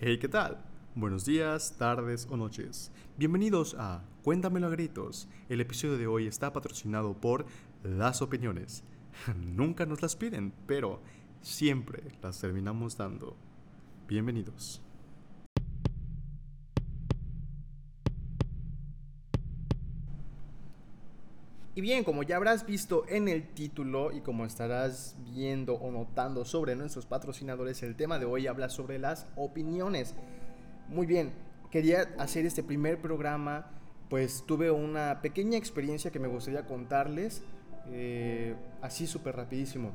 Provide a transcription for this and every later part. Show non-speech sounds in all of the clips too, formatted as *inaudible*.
Hey, ¿qué tal? Buenos días, tardes o noches. Bienvenidos a Cuéntamelo a gritos. El episodio de hoy está patrocinado por Las Opiniones. *laughs* Nunca nos las piden, pero siempre las terminamos dando. Bienvenidos. Y bien, como ya habrás visto en el título y como estarás viendo o notando sobre nuestros patrocinadores, el tema de hoy habla sobre las opiniones. Muy bien, quería hacer este primer programa, pues tuve una pequeña experiencia que me gustaría contarles, eh, así súper rapidísimo.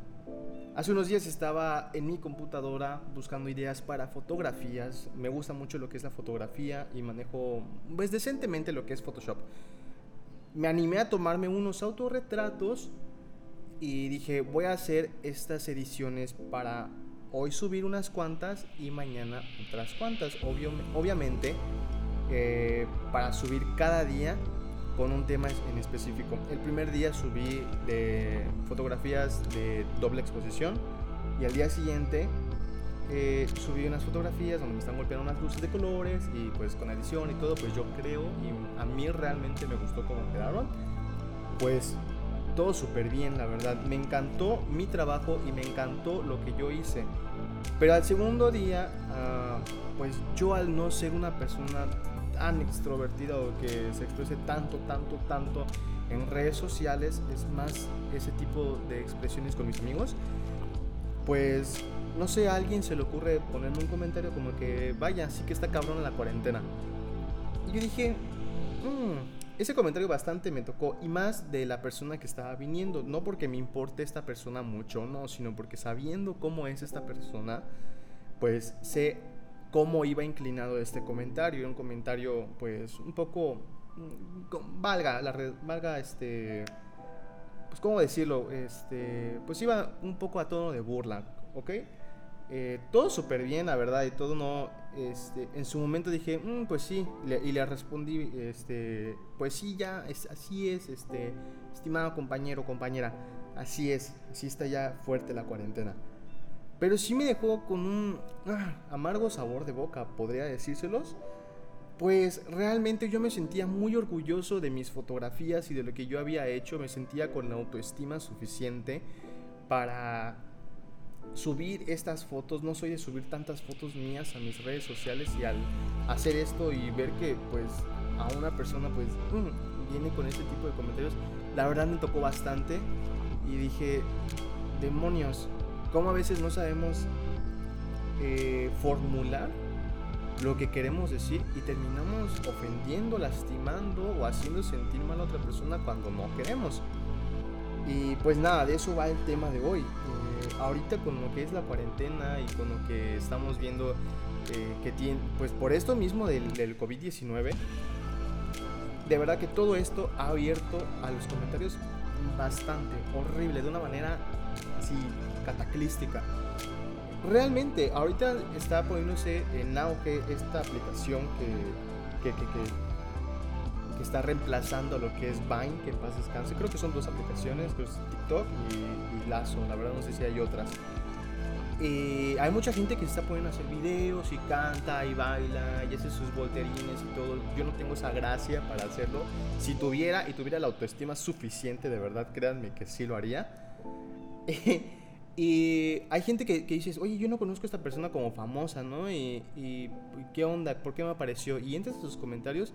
Hace unos días estaba en mi computadora buscando ideas para fotografías. Me gusta mucho lo que es la fotografía y manejo pues decentemente lo que es Photoshop me animé a tomarme unos autorretratos y dije, voy a hacer estas ediciones para hoy subir unas cuantas y mañana otras cuantas. obviamente, eh, para subir cada día con un tema en específico. El primer día subí de fotografías de doble exposición y al día siguiente eh, subí unas fotografías donde me están golpeando unas luces de colores y pues con edición y todo, pues yo creo y a mí realmente me gustó cómo quedaron. Pues todo súper bien, la verdad. Me encantó mi trabajo y me encantó lo que yo hice. Pero al segundo día, ah, pues yo al no ser una persona tan extrovertida o que se exprese tanto, tanto, tanto en redes sociales, es más ese tipo de expresiones con mis amigos, pues no sé, a alguien se le ocurre ponerme un comentario como que, vaya, sí que está cabrón en la cuarentena. Y yo dije, mmm, ese comentario bastante me tocó, y más de la persona que estaba viniendo, no porque me importe esta persona mucho, no, sino porque sabiendo cómo es esta persona, pues sé cómo iba inclinado este comentario. Un comentario, pues, un poco, mm, valga, la red, valga este pues cómo decirlo, este, pues iba un poco a tono de burla, ¿ok? Eh, todo súper bien, la verdad, y todo no, este, en su momento dije, mm, pues sí, y le respondí, este, pues sí, ya, es, así es, este, estimado compañero, compañera, así es, así está ya fuerte la cuarentena. Pero sí me dejó con un ah, amargo sabor de boca, podría decírselos. Pues realmente yo me sentía muy orgulloso de mis fotografías y de lo que yo había hecho, me sentía con la autoestima suficiente para subir estas fotos, no soy de subir tantas fotos mías a mis redes sociales y al hacer esto y ver que pues a una persona pues mm, viene con este tipo de comentarios, la verdad me tocó bastante y dije, demonios, ¿cómo a veces no sabemos eh, formular lo que queremos decir y terminamos ofendiendo, lastimando o haciendo sentir mal a otra persona cuando no queremos? Y pues nada, de eso va el tema de hoy ahorita con lo que es la cuarentena y con lo que estamos viendo eh, que tiene, pues por esto mismo del, del COVID-19, de verdad que todo esto ha abierto a los comentarios bastante horrible, de una manera así cataclística. Realmente, ahorita está poniéndose en auge esta aplicación que, que, que, está reemplazando lo que es Vine, que en paz descanse. Creo que son dos aplicaciones, que es TikTok y Lazo, la verdad no sé si hay otras. Eh, hay mucha gente que se está poniendo a hacer videos y canta y baila y hace sus volterines y todo. Yo no tengo esa gracia para hacerlo. Si tuviera y tuviera la autoestima suficiente, de verdad, créanme que sí lo haría. *laughs* y hay gente que, que dices, oye, yo no conozco a esta persona como famosa, ¿no? Y, y ¿qué onda? ¿Por qué me apareció? Y entras a sus comentarios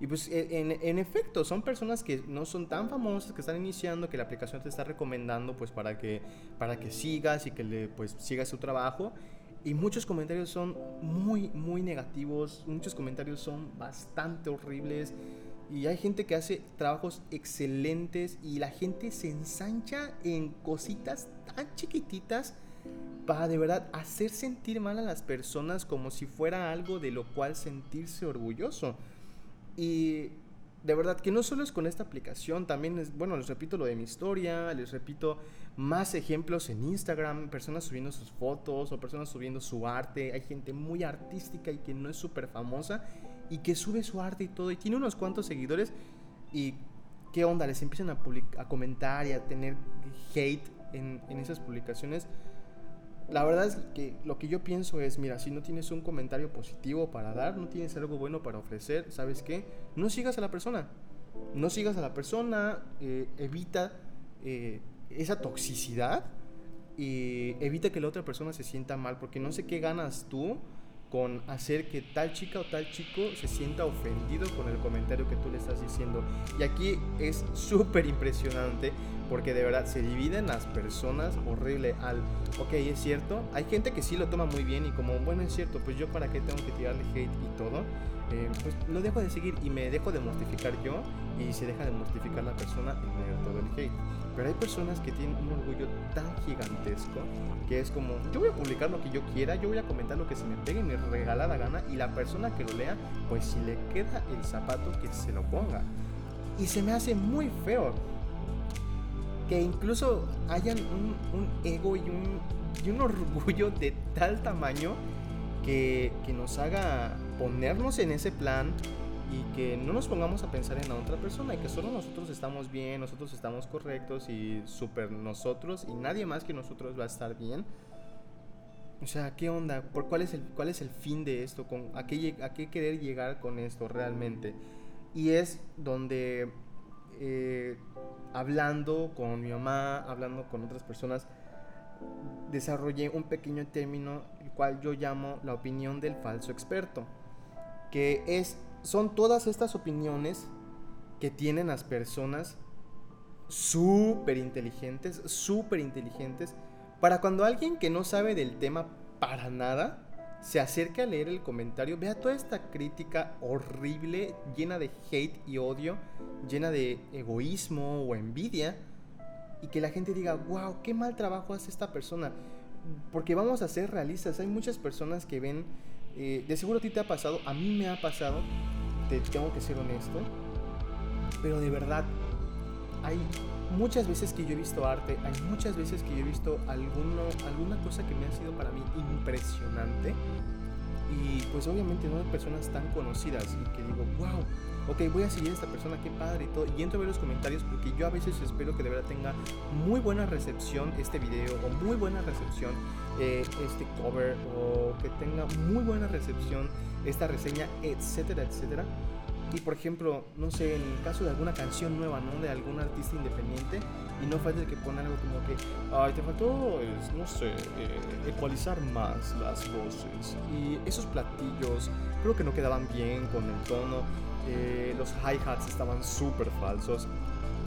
y pues e, en, efecto, son personas que no son tan famosas, que están iniciando, que la aplicación te está recomendando pues para que, para que sigas y que le pues sigas su trabajo. Y muchos comentarios son muy, muy negativos, muchos comentarios son bastante horribles. Y hay gente que hace trabajos excelentes y la gente se ensancha en cositas tan chiquititas para de verdad hacer sentir mal a las personas como si fuera algo de lo cual sentirse orgulloso. Y de verdad que no solo es con esta aplicación, también es, bueno, les repito lo de mi historia, les repito más ejemplos en Instagram, personas subiendo sus fotos o personas subiendo su arte, hay gente muy artística y que no es súper famosa y que sube su arte y todo y tiene unos cuantos seguidores. Y qué onda, les empiezan a, a comentar y a tener hate en, en esas publicaciones la verdad es que lo que yo pienso es, mira, si no tienes un comentario positivo para dar, no tienes algo bueno para ofrecer, ¿sabes qué? No sigas a la persona. No sigas a la persona, eh, evita eh, esa toxicidad y evita que la otra persona se sienta mal, porque no sé qué ganas tú con hacer que tal chica o tal chico se sienta ofendido con el comentario que tú le estás diciendo. Y aquí es súper impresionante porque de verdad se dividen las personas horrible al, ok, es cierto, hay gente que sí lo toma muy bien y como, bueno, es cierto, pues yo para qué tengo que tirarle hate y todo, eh, pues lo dejo de seguir y me dejo de mortificar yo y se deja de mortificar la persona en medio de todo el hate. Pero hay personas que tienen un orgullo tan gigantesco que es como, yo voy a publicar lo que yo quiera, yo voy a comentar lo que se me pegue y me regala la gana y la persona que lo lea, pues si le queda el zapato, que se lo ponga. Y se me hace muy feo que incluso hayan un, ego y un, y un orgullo de tal tamaño que, que nos haga ponernos en ese plan y que no nos pongamos a pensar en la otra persona y que solo nosotros estamos bien, nosotros estamos correctos y súper nosotros y nadie más que nosotros va a estar bien. O sea, ¿qué onda? ¿Por cuál es el, cuál es el fin de esto? ¿Con, a, qué, ¿A qué querer llegar con esto realmente? Y es donde, eh, hablando con mi mamá, hablando con otras personas, desarrollé un pequeño término, el cual yo llamo la opinión del falso experto, que es son todas estas opiniones que tienen las personas súper inteligentes, súper inteligentes, para cuando alguien que no sabe del tema para nada se acerca a leer el comentario, vea toda esta crítica horrible, llena de hate y odio, llena de egoísmo o envidia, y que la gente diga, wow, qué mal trabajo hace esta persona. Porque vamos a ser realistas, hay muchas personas que ven eh, de seguro a ti te ha pasado, a mí me ha pasado, te tengo que ser honesto, pero de verdad, hay muchas veces que yo he visto arte, hay muchas veces que yo he visto alguna cosa que me ha sido para mí impresionante. Y pues obviamente no de personas tan conocidas y que digo, wow, ok, voy a seguir a esta persona, qué padre y todo. Y entro a ver los comentarios porque yo a veces espero que de verdad tenga muy buena recepción este video o muy buena recepción eh, este cover o que tenga muy buena recepción esta reseña, etcétera, etcétera. Y por ejemplo, no sé, en el caso de alguna canción nueva, ¿no? De algún artista independiente, y no falta el que pone algo como que, ay, te faltó, no sé, eh, ecualizar más las voces. Y esos platillos creo que no quedaban bien con el tono. Eh, los hi-hats estaban súper falsos.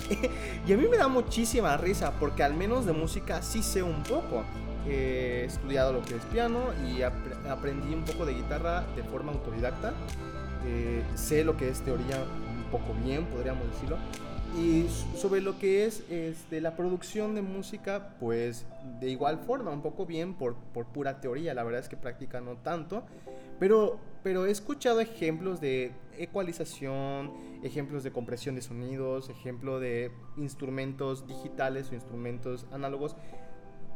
*laughs* y a mí me da muchísima risa porque al menos de música sí sé un poco. He estudiado lo que es piano y aprendí un poco de guitarra de forma autodidacta. Eh, sé lo que es teoría un poco bien, podríamos decirlo. Y sobre lo que es este, la producción de música, pues de igual forma, un poco bien por, por pura teoría. La verdad es que práctica no tanto. Pero, pero he escuchado ejemplos de ecualización, ejemplos de compresión de sonidos, ejemplo de instrumentos digitales o instrumentos análogos.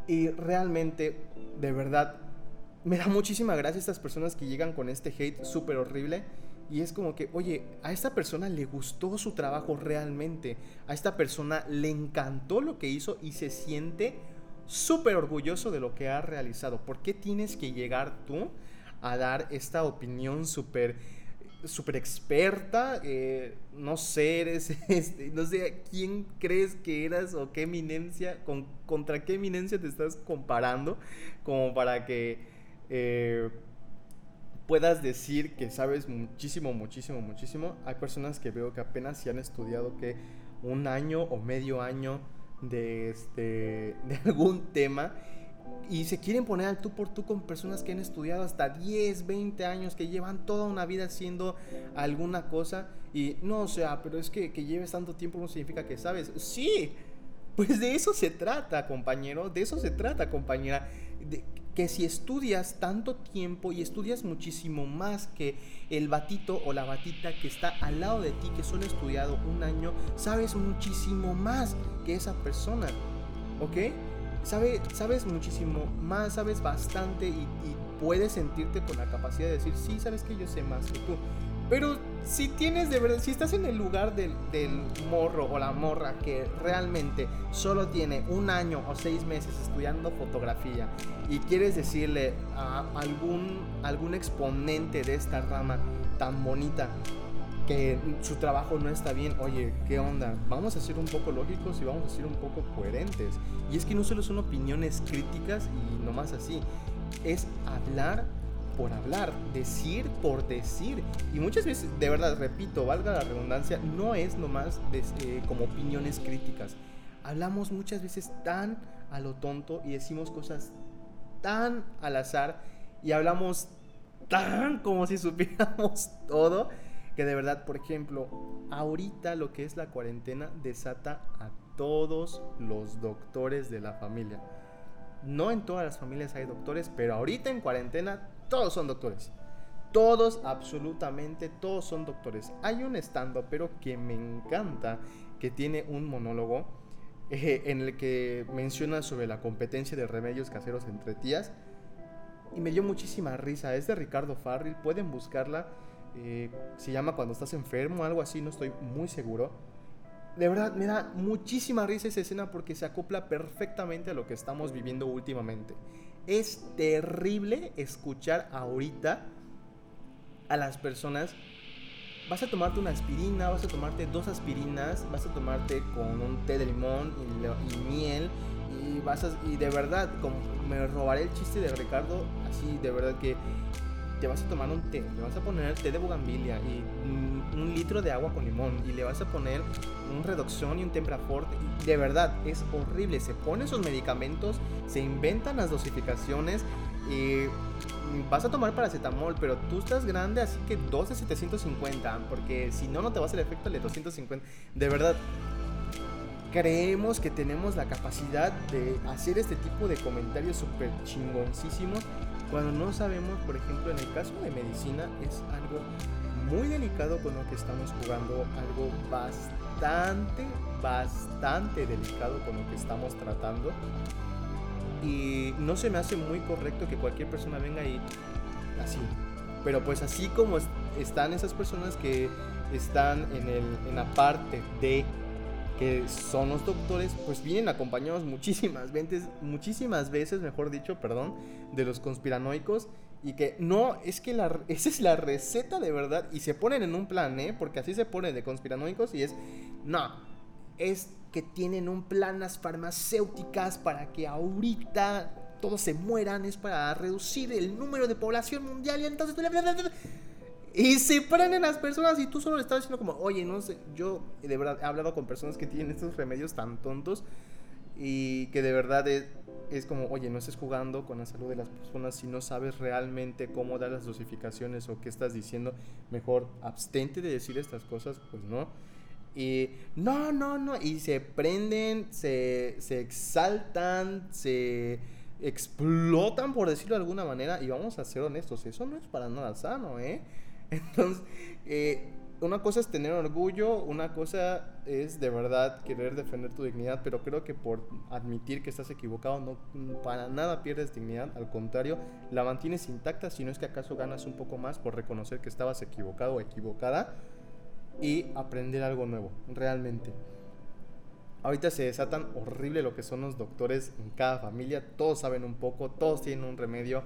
Y realmente, de verdad, me da muchísima gracia estas personas que llegan con este hate súper horrible y es como que, oye, a esta persona le gustó su trabajo realmente. A esta persona le encantó lo que hizo y se siente súper orgulloso de lo que ha realizado. ¿Por qué tienes que llegar tú a dar esta opinión súper super experta? Eh, no sé, eres, *laughs* este, no sé, ¿quién crees que eras o qué eminencia, con, contra qué eminencia te estás comparando? Como para que... Eh, puedas decir que sabes muchísimo, muchísimo, muchísimo. Hay personas que veo que apenas se han estudiado que un año o medio año de, este, *laughs* de algún tema y se quieren poner al tú por tú con personas que han estudiado hasta 10, 20 años, que llevan toda una vida haciendo alguna cosa y no, o sea, pero es que, que lleves tanto tiempo no significa que sabes. Sí, pues de eso se trata, compañero, de eso se trata, compañera. De, que si estudias tanto tiempo y estudias muchísimo más que el batito o la batita que está al lado de ti, que solo ha estudiado un año, sabes muchísimo más que esa persona, ¿ok? Sabe, sabes muchísimo más, sabes bastante y, puedes sentirte con la capacidad de decir, sí, sabes que yo sé más que tú. Pero si tienes de verdad, si estás en el lugar del, morro o la morra que realmente solo tiene un año o seis meses estudiando fotografía y quieres decirle a algún, algún exponente de esta rama tan bonita que su trabajo no está bien, oye, ¿qué onda? Vamos a ser un poco lógicos y vamos a ser un poco coherentes. Y es que no solo son opiniones críticas y nomás así, es hablar por hablar, decir por decir. Y muchas veces, de verdad, repito, valga la redundancia, no es nomás eh, como opiniones críticas. Hablamos muchas veces tan a lo tonto y decimos cosas tan al azar y hablamos tan como si supiéramos *laughs* todo que de verdad, por ejemplo, ahorita lo que es la cuarentena desata a todos los doctores de la familia. No en todas las familias hay doctores, pero ahorita en cuarentena todos son doctores. Todos, absolutamente todos son doctores. Hay un stand pero que me encanta, que tiene un monólogo eh, en el que menciona sobre la competencia de remedios caseros entre tías. Y me dio muchísima risa. Es de Ricardo Farril. Pueden buscarla. Eh, se llama Cuando estás enfermo, algo así, no estoy muy seguro. De verdad, me da muchísima risa esa escena porque se acopla perfectamente a lo que estamos viviendo últimamente. Es terrible escuchar ahorita a las personas. Vas a tomarte una aspirina, vas a tomarte dos aspirinas, vas a tomarte con un té de limón y, miel. Y, vas y de verdad, como me robaré el chiste de Ricardo, así de verdad que te vas a tomar un té, le vas a poner té de bugambilia y un, litro de agua con limón y le vas a poner un reducción y un temprafort. De verdad, es horrible. Se ponen sus medicamentos, se inventan las dosificaciones y vas a tomar paracetamol, pero tú estás grande, así que 2 de 750, porque si no, no te va a hacer efecto de 250. De verdad, creemos que tenemos la capacidad de hacer este tipo de comentarios súper chingoncísimos cuando no sabemos, por ejemplo, en el caso de medicina es algo muy delicado con lo que estamos jugando, algo bastante, bastante delicado con lo que estamos tratando. Y no se me hace muy correcto que cualquier persona venga y así. Pero pues así como están esas personas que están en, el, en la parte de que son los doctores, pues vienen acompañados muchísimas veces, muchísimas veces, mejor dicho, perdón, de los conspiranoicos y que no, es que la, *laughs* esa es la receta de verdad y se ponen en un plan, ¿eh? Porque así se ponen de conspiranoicos y es, no, es que tienen un plan las farmacéuticas para que ahorita todos se mueran, es para reducir el número de población mundial y entonces... Y se prenden las personas y tú solo le estás diciendo como, oye, no sé, yo de verdad he hablado con personas que tienen estos remedios tan tontos y que de verdad es, como, oye, no estés jugando con la salud de las personas si no sabes realmente cómo dar las dosificaciones o qué estás diciendo, mejor abstente de decir estas cosas, pues no. Y no, no, no, y se prenden, se, se exaltan, se explotan, por decirlo de alguna manera, y vamos a ser honestos, eso no es para nada sano, ¿eh? *laughs* Entonces, eh, una cosa es tener orgullo, una cosa es de verdad querer defender tu dignidad, pero creo que por admitir que estás equivocado no para nada pierdes dignidad, al contrario, la mantienes intacta, si no es que acaso ganas un poco más por reconocer que estabas equivocado o equivocada y aprender algo nuevo, realmente. Ahorita se desatan horrible lo que son los doctores en cada familia, todos saben un poco, todos tienen un remedio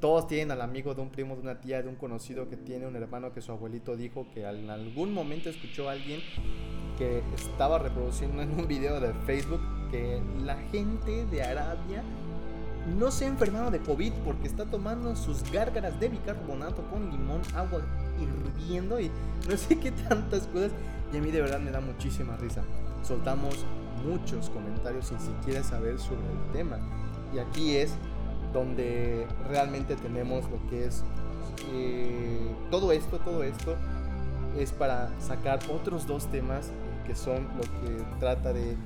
todos tienen al amigo de un primo, de una tía, de un conocido que tiene un hermano que su abuelito dijo que en algún momento escuchó a alguien que estaba reproduciendo en un video de Facebook que la gente de Arabia no se ha enfermado de COVID porque está tomando sus gárgaras de bicarbonato con limón, agua hirviendo y *laughs* no sé qué tantas cosas. Y a mí de verdad me da muchísima risa. Soltamos muchos comentarios sin siquiera saber sobre el tema. Y aquí es donde realmente tenemos lo que es eh, todo esto, todo esto es para sacar otros dos temas que son lo que trata de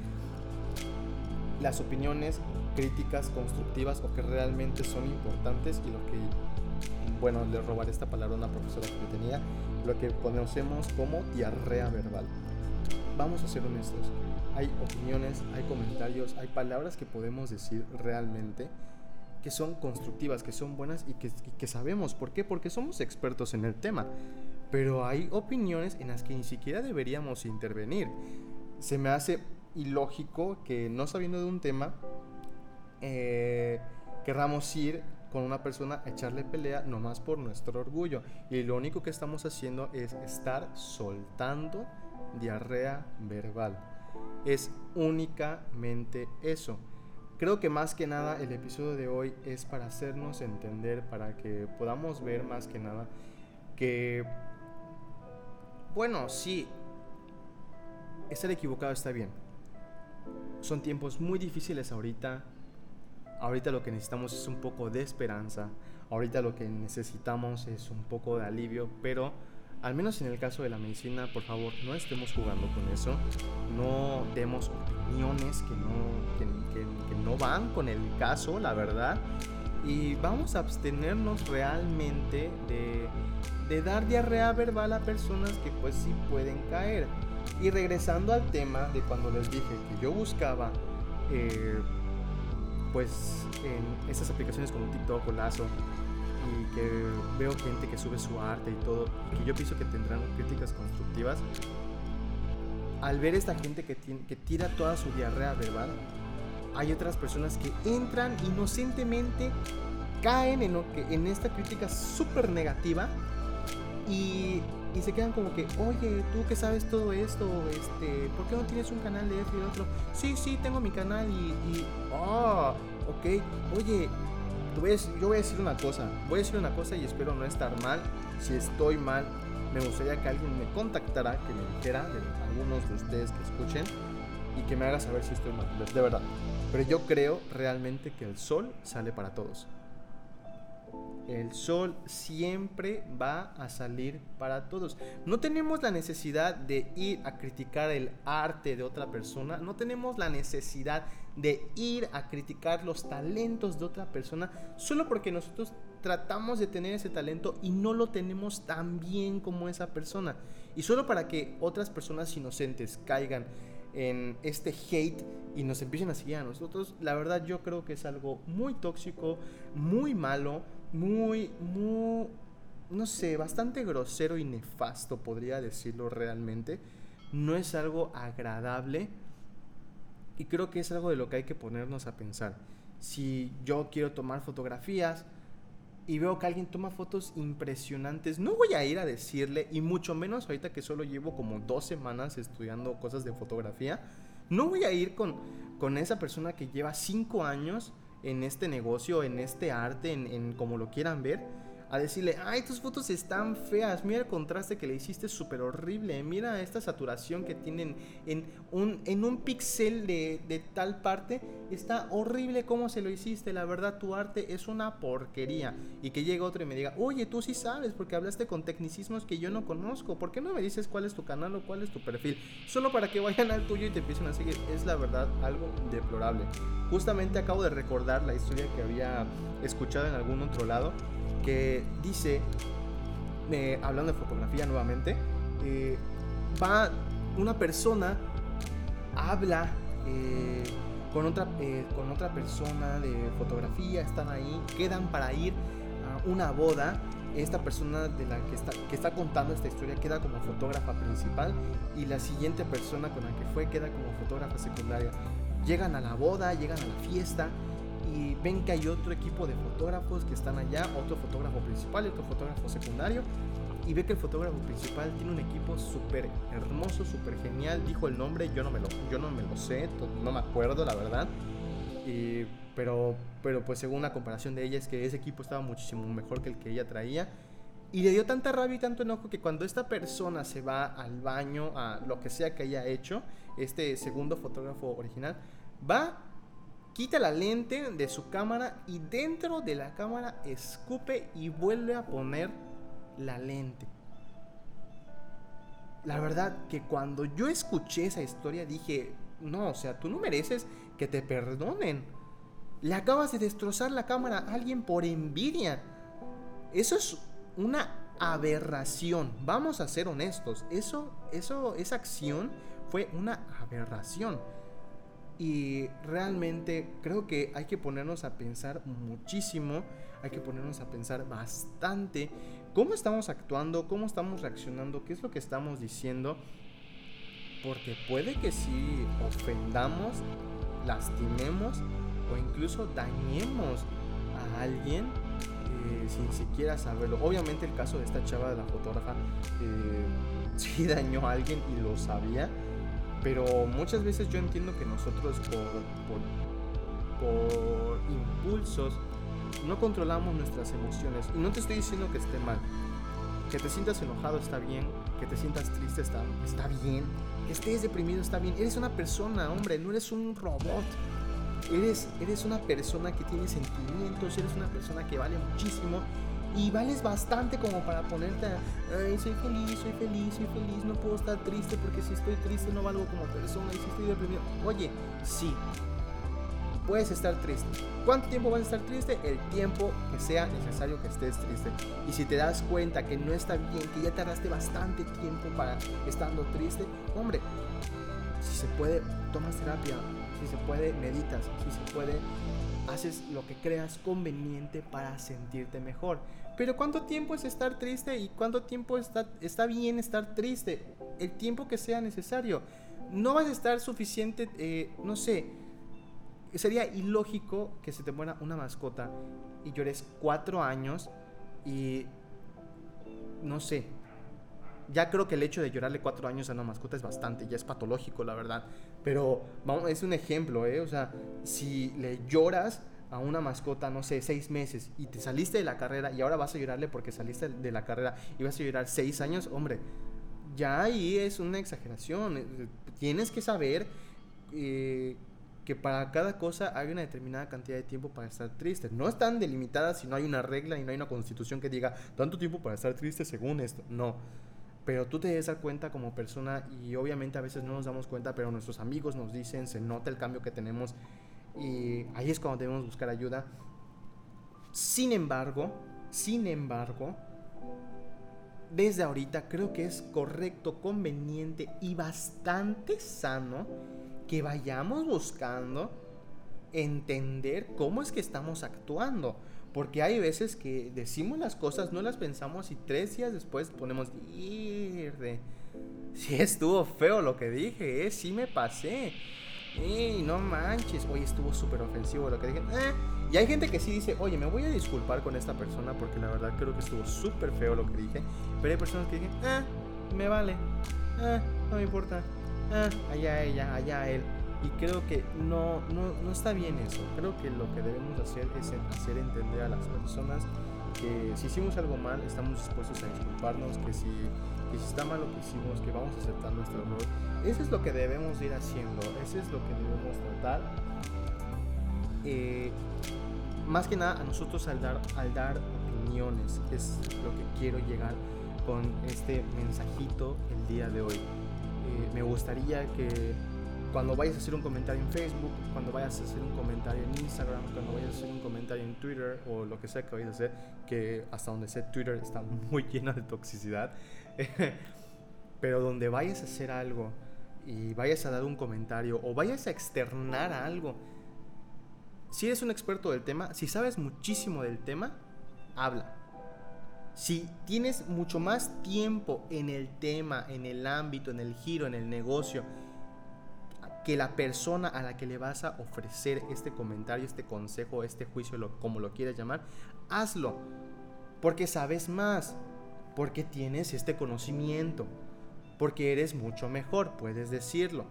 las opiniones críticas constructivas o que realmente son importantes y lo que bueno le robaré esta palabra a una profesora que tenía lo que conocemos como diarrea verbal. Vamos a ser honestos hay opiniones hay comentarios hay palabras que podemos decir realmente son constructivas, que son buenas y que, sabemos. ¿Por qué? Porque somos expertos en el tema. Pero hay opiniones en las que ni siquiera deberíamos intervenir. Se me hace ilógico que no sabiendo de un tema, eh, querramos ir con una persona a echarle pelea nomás por nuestro orgullo. Y lo único que estamos haciendo es estar soltando diarrea verbal. Es únicamente eso. Creo que más que nada el episodio de hoy es para hacernos entender, para que podamos ver más que nada que, bueno, sí, estar equivocado está bien. Son tiempos muy difíciles ahorita. Ahorita lo que necesitamos es un poco de esperanza. Ahorita lo que necesitamos es un poco de alivio, pero al menos en el caso de la medicina, por favor, no estemos jugando con eso. No demos opiniones que no, que, no van con el caso, la verdad. Y vamos a abstenernos realmente de, de dar diarrea verbal a personas que pues sí pueden caer. Y regresando al tema de cuando les dije que yo buscaba eh, pues en esas aplicaciones como TikTok o Lazo y que veo gente que sube su arte y todo, y que yo pienso que tendrán críticas constructivas, al ver esta gente que, que tira toda su diarrea verbal, hay otras personas que entran inocentemente, caen en, en esta crítica súper negativa y, y, se quedan como que, oye, tú que sabes todo esto, este, ¿por qué no tienes un canal de esto y otro? Sí, sí, tengo mi canal y, y oh, ok, oye, yo voy a decir una cosa, voy a decir una cosa y espero no estar mal. Si estoy mal, me gustaría que alguien me contactara, que me dijera, de algunos de ustedes que escuchen, y que me haga saber si estoy mal, de verdad. Pero yo creo realmente que el sol sale para todos. El sol siempre va a salir para todos. No tenemos la necesidad de ir a criticar el arte de otra persona. No tenemos la necesidad de ir a criticar los talentos de otra persona solo porque nosotros tratamos de tener ese talento y no lo tenemos tan bien como esa persona. Y solo para que otras personas inocentes caigan en este hate y nos empiecen a seguir a nosotros, la verdad yo creo que es algo muy tóxico, muy malo muy, muy, no sé, bastante grosero y nefasto, podría decirlo realmente. No es algo agradable y creo que es algo de lo que hay que ponernos a pensar. Si yo quiero tomar fotografías y veo que alguien toma fotos impresionantes, no voy a ir a decirle, y mucho menos ahorita que solo llevo como dos semanas estudiando cosas de fotografía, no voy a ir con, con esa persona que lleva cinco años en este negocio, en este arte, en, como lo quieran ver, a decirle, ay, tus fotos están feas, mira el contraste que le hiciste súper horrible, mira esta saturación que tienen en un, en un pixel de, de, tal parte, está horrible cómo se lo hiciste, la verdad tu arte es una porquería. Y que llegue otro y me diga, oye, tú sí sabes, porque hablaste con tecnicismos que yo no conozco, ¿por qué no me dices cuál es tu canal o cuál es tu perfil? Solo para que vayan al tuyo y te empiecen a seguir, es la verdad algo deplorable. Justamente acabo de recordar la historia que había escuchado en algún otro lado que dice, eh, hablando de fotografía nuevamente, eh, va una persona, habla eh, con, otra, con otra persona de fotografía, están ahí, quedan para ir a una boda. Esta persona de la que está, que está contando esta historia queda como fotógrafa principal y la siguiente persona con la que fue queda como fotógrafa secundaria. Llegan a la boda, llegan a la fiesta y ven que hay otro equipo de fotógrafos que están allá, otro fotógrafo principal y otro fotógrafo secundario. Y ve que el fotógrafo principal tiene un equipo súper hermoso, súper genial. Dijo el nombre, yo no me lo, yo no me lo sé, no me acuerdo la verdad. pero, pero pues según la comparación de ella es que ese equipo estaba muchísimo mejor que el que ella traía. Y le dio tanta rabia y tanto enojo que cuando esta persona se va al baño, a lo que sea que haya hecho, este segundo fotógrafo original, va quita la lente de su cámara y dentro de la cámara escupe y vuelve a poner la lente. La verdad que cuando yo escuché esa historia dije, no, o sea, tú no mereces que te perdonen. Le acabas de destrozar la cámara a alguien por envidia. Eso es una aberración. Vamos a ser honestos. Eso, eso, esa acción fue una aberración. Y realmente creo que hay que ponernos a pensar muchísimo, hay que ponernos a pensar bastante, cómo estamos actuando, cómo estamos reaccionando, qué es lo que estamos diciendo. Porque puede que si ofendamos, lastimemos o incluso dañemos a alguien eh, sin siquiera saberlo. Obviamente el caso de esta chava de la fotógrafa eh, *laughs* sí dañó a alguien y lo sabía. Pero muchas veces yo entiendo que nosotros por, por impulsos no controlamos nuestras emociones. Y no te estoy diciendo que esté mal. Que te sientas enojado está bien. Que te sientas triste está, está bien. Que estés deprimido está bien. Eres una persona, hombre. No eres un robot. Eres, eres una persona que tiene sentimientos. Eres una persona que vale muchísimo. Y vales bastante como para ponerte Ay, soy feliz, soy feliz, soy feliz. No puedo estar triste porque si estoy triste no valgo como persona. Y si estoy deprimido. Oye, sí puedes estar triste. ¿Cuánto tiempo vas a estar triste? El tiempo que sea necesario que estés triste. Y si te das cuenta que no está bien, que ya tardaste bastante tiempo para estando triste, hombre, si se puede, tomas terapia, si se puede, meditas, si se puede, haces lo que creas conveniente para sentirte mejor. Pero ¿cuánto tiempo es estar triste y cuánto tiempo está, está bien estar triste? El tiempo que sea necesario. No vas a estar suficiente, eh, no sé, sería ilógico que se te muera una mascota y llores cuatro años y no sé. Ya creo que el hecho de llorarle cuatro años a una mascota es bastante, ya es patológico, la verdad. Pero vamos, es un ejemplo, ¿eh? O sea, si le lloras a una mascota, no sé, seis meses y te saliste de la carrera y ahora vas a llorarle porque saliste de la carrera y vas a llorar seis años, hombre, ya ahí es una exageración. Tienes que saber eh, que para cada cosa hay una determinada cantidad de tiempo para estar triste. No están delimitadas si no hay una regla y no hay una constitución que diga tanto tiempo para estar triste según esto. No. Pero tú te debes dar cuenta como persona y obviamente a veces no nos damos cuenta, pero nuestros amigos nos dicen, se nota el cambio que tenemos y ahí es cuando debemos buscar ayuda. Sin embargo, sin embargo, desde ahorita creo que es correcto, conveniente y bastante sano que vayamos buscando entender cómo es que estamos actuando. Porque hay veces que decimos las cosas, no las pensamos y tres días después ponemos, de si estuvo feo lo que dije, eh, sí me pasé. Y no manches, oye, estuvo súper ofensivo lo que dije. Eh, y hay gente que sí dice, oye, me voy a disculpar con esta persona porque la verdad creo que estuvo súper feo lo que dije. Pero hay personas que dicen, eh, me vale, eh, no me importa ah, allá ella, allá él. Y creo que no, no, no está bien eso. Creo que lo que debemos hacer es hacer entender a las personas que si hicimos algo mal, estamos dispuestos a disculparnos, que si, que si está mal lo que hicimos, que vamos a aceptar nuestro error. Eso es lo que debemos ir haciendo, eso es lo que debemos tratar. Eh, más que nada a nosotros al dar, al dar opiniones, es lo que quiero llegar con este mensajito el día de hoy. Eh, me gustaría que cuando vayas a hacer un comentario en Facebook, cuando vayas a hacer un comentario en Instagram, cuando vayas a hacer un comentario en Twitter o lo que sea que vayas a hacer, que hasta donde sé Twitter está *laughs* muy lleno de toxicidad, *laughs* pero donde vayas a hacer algo y vayas a dar un comentario o vayas a externar algo, si eres un experto del tema, si sabes muchísimo del tema, habla. Si tienes mucho más tiempo en el tema, en el ámbito, en el giro, en el negocio, que la persona a la que le vas a ofrecer este comentario, este consejo, este juicio, como lo quieras llamar, hazlo. Porque sabes más, porque tienes este conocimiento, porque eres mucho mejor, puedes decirlo.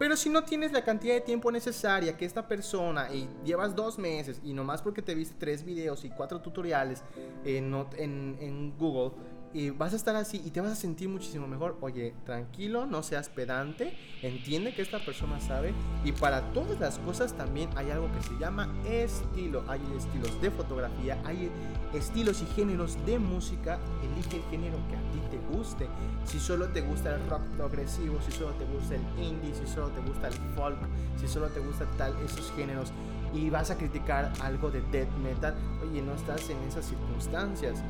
Pero si no tienes la cantidad de tiempo necesaria que esta persona y llevas dos meses y nomás porque te viste tres videos y cuatro tutoriales en Google, y vas a estar así y te vas a sentir muchísimo mejor. Oye, tranquilo, no seas pedante, entiende que esta persona sabe y para todas las cosas también hay algo que se llama estilo. Hay estilos de fotografía, hay estilos y géneros de música. Elige el género que a ti te guste. Si solo te gusta el rock progresivo, si solo te gusta el indie, si solo te gusta el folk, si solo te gusta tal esos géneros y vas a criticar algo de death metal, oye, no estás en esas circunstancias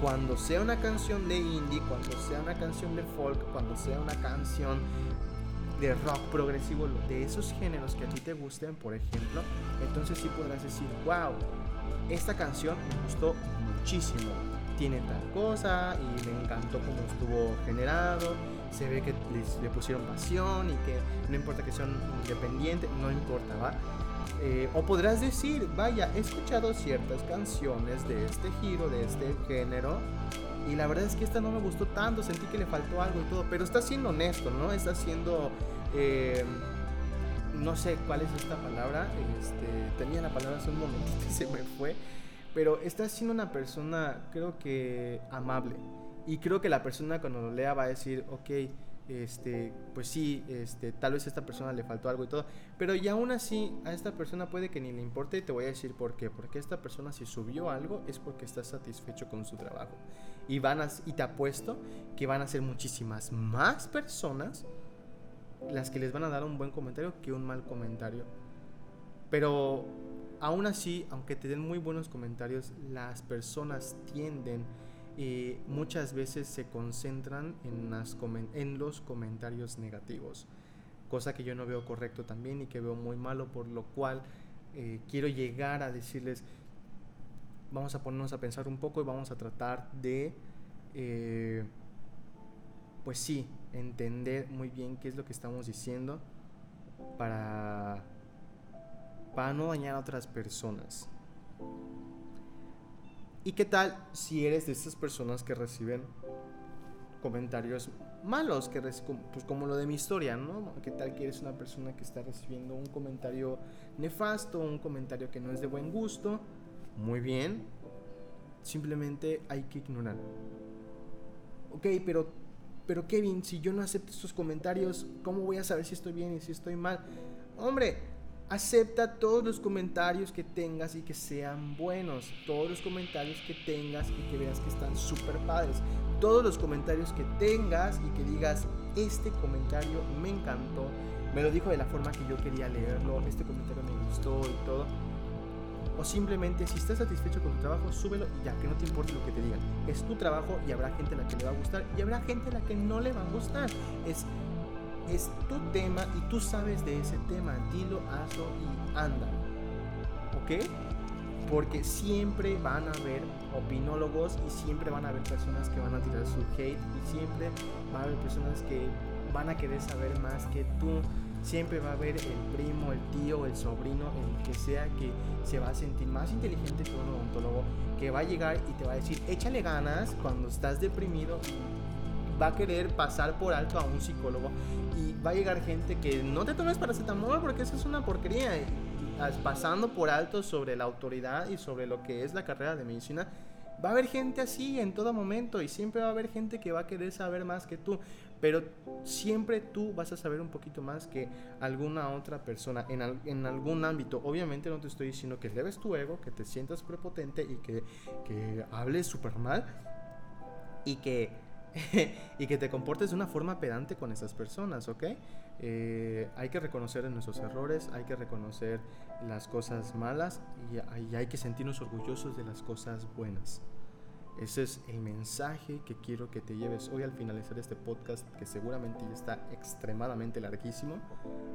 cuando sea una canción de indie, cuando sea una canción de folk, cuando sea una canción de rock progresivo, de esos géneros que a ti te gusten, por ejemplo, entonces sí podrás decir, wow, esta canción me gustó muchísimo. tiene tal cosa y me encantó cómo estuvo generado. Se ve que le pusieron pasión y que no importa que sean independientes, no importa, ¿va? Eh, o podrás decir, vaya, he escuchado ciertas canciones de este giro, de este género, y la verdad es que esta no me gustó tanto, sentí que le faltó algo y todo, pero está siendo honesto, ¿no? Está siendo... Eh, no sé cuál es esta palabra, este, tenía la palabra hace un momentito y *laughs* se me fue, pero está siendo una persona, creo que amable. Y creo que la persona cuando lo lea va a decir, ok, este, pues sí, este, tal vez a esta persona le faltó algo y todo, pero y aún así a esta persona puede que ni le importe y te voy a decir por qué, porque esta persona si subió algo es porque está satisfecho con su trabajo y van a, y te apuesto que van a ser muchísimas más personas las que les van a dar un buen comentario que un mal comentario, pero aún así, aunque te den muy buenos comentarios, las personas tienden y muchas veces se concentran en los comentarios negativos, cosa que yo no veo correcto también y que veo muy malo, por lo cual eh, quiero llegar a decirles, vamos a ponernos a pensar un poco y vamos a tratar de, eh, pues sí, entender muy bien qué es lo que estamos diciendo para, para no dañar a otras personas. ¿Y qué tal si eres de esas personas que reciben comentarios malos, que pues como lo de mi historia, ¿no? ¿Qué tal que eres una persona que está recibiendo un comentario nefasto, un comentario que no es de buen gusto? Muy bien, simplemente hay que ignorar. Ok, pero, pero Kevin, si yo no acepto estos comentarios, ¿cómo voy a saber si estoy bien y si estoy mal? Hombre, Acepta todos los comentarios que tengas y que sean buenos. Todos los comentarios que tengas y que veas que están súper padres. Todos los comentarios que tengas y que digas, este comentario me encantó. Me lo dijo de la forma que yo quería leerlo. Este comentario me gustó y todo. O simplemente si estás satisfecho con tu trabajo, súbelo y ya, que no te importe lo que te digan. Es tu trabajo y habrá gente a la que le va a gustar y habrá gente a la que no le va a gustar. Es es tu tema y tú sabes de ese tema. Dilo, hazlo y anda. ¿Ok? Porque siempre van a haber opinólogos y siempre van a haber personas que van a tirar su hate y siempre va a haber personas que van a querer saber más que tú. Siempre va a haber el primo, el tío, el sobrino, el que sea que se va a sentir más inteligente que un odontólogo, que va a llegar y te va a decir, échale ganas cuando estás deprimido va a querer pasar por alto a un psicólogo y va a llegar gente que no te tomes paracetamol porque eso es una porquería. Pasando por alto sobre la autoridad y sobre lo que es la carrera de medicina, va a haber gente así en todo momento y siempre va a haber gente que va a querer saber más que tú, pero siempre tú vas a saber un poquito más que alguna otra persona en, en algún ámbito. Obviamente no te estoy diciendo que leves tu ego, que te sientas prepotente y que, que hables súper mal y que *laughs* y que te comportes de una forma pedante con esas personas, ¿ok? Eh, hay que reconocer nuestros errores, hay que reconocer las cosas malas y, hay que sentirnos orgullosos de las cosas buenas. Ese es el mensaje que quiero que te lleves hoy al finalizar este podcast, que seguramente ya está extremadamente larguísimo.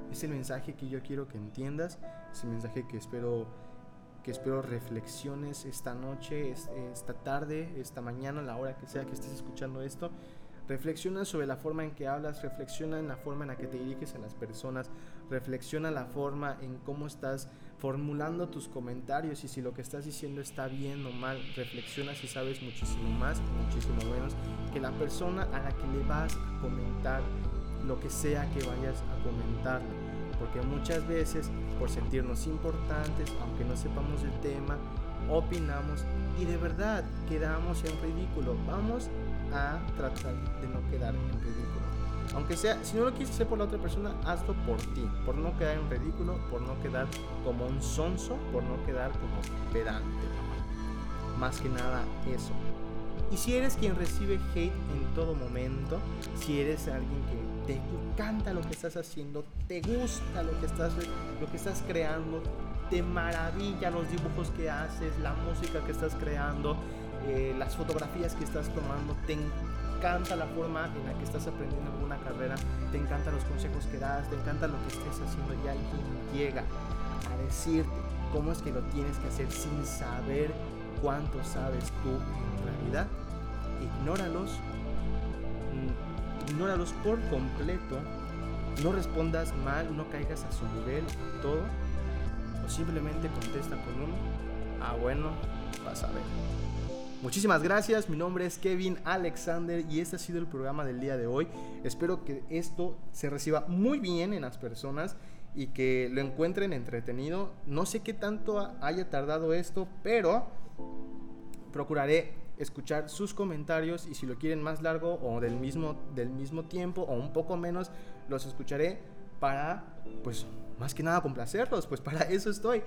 Es el mensaje que yo quiero que entiendas, es el mensaje que espero que espero reflexiones esta noche, esta tarde, esta mañana, la hora que sea que estés escuchando esto. Reflexiona sobre la forma en que hablas, reflexiona en la forma en la que te diriges a las personas, reflexiona la forma en cómo estás formulando tus comentarios y si lo que estás diciendo está bien o mal, reflexiona si sabes muchísimo más, muchísimo menos que la persona a la que le vas a comentar lo que sea que vayas a comentarle porque muchas veces por sentirnos importantes, aunque no sepamos el tema, opinamos y de verdad quedamos en ridículo. Vamos a tratar de no quedar en ridículo. Aunque sea, si no lo quieres hacer por la otra persona, hazlo por ti, por no quedar en ridículo, por no quedar como un sonso, por no quedar como pedante. Más que nada eso. Y si eres quien recibe hate en todo momento, si eres alguien que te encanta lo que estás haciendo, te gusta lo que estás, lo que estás creando, te maravilla los dibujos que haces, la música que estás creando, eh, las fotografías que estás tomando, te encanta la forma en la que estás aprendiendo alguna carrera, te encantan los consejos que das, te encanta lo que estés haciendo y alguien llega a decirte cómo es que lo tienes que hacer sin saber cuánto sabes tú realidad ignóralos, mm, ignóralos por completo, no respondas mal, no caigas a su nivel, todo, o simplemente contesta con un, ah bueno, vas a ver. Muchísimas gracias, mi nombre es Kevin Alexander y este ha sido el programa del día de hoy. Espero que esto se reciba muy bien en las personas y que lo encuentren entretenido. No sé qué tanto haya tardado esto, pero procuraré escuchar sus comentarios y si lo quieren más largo o del mismo, del mismo tiempo o un poco menos, los escucharé para, pues, más que nada complacerlos, pues para eso estoy.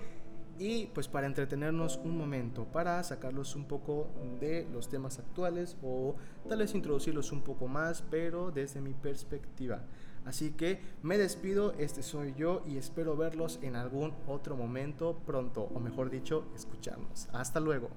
Y pues para entretenernos un momento, para sacarlos un poco de los temas actuales o tal vez introducirlos un poco más, pero desde mi perspectiva. Así que me despido, este soy yo y espero verlos en algún otro momento pronto, o mejor dicho, escucharnos. Hasta luego.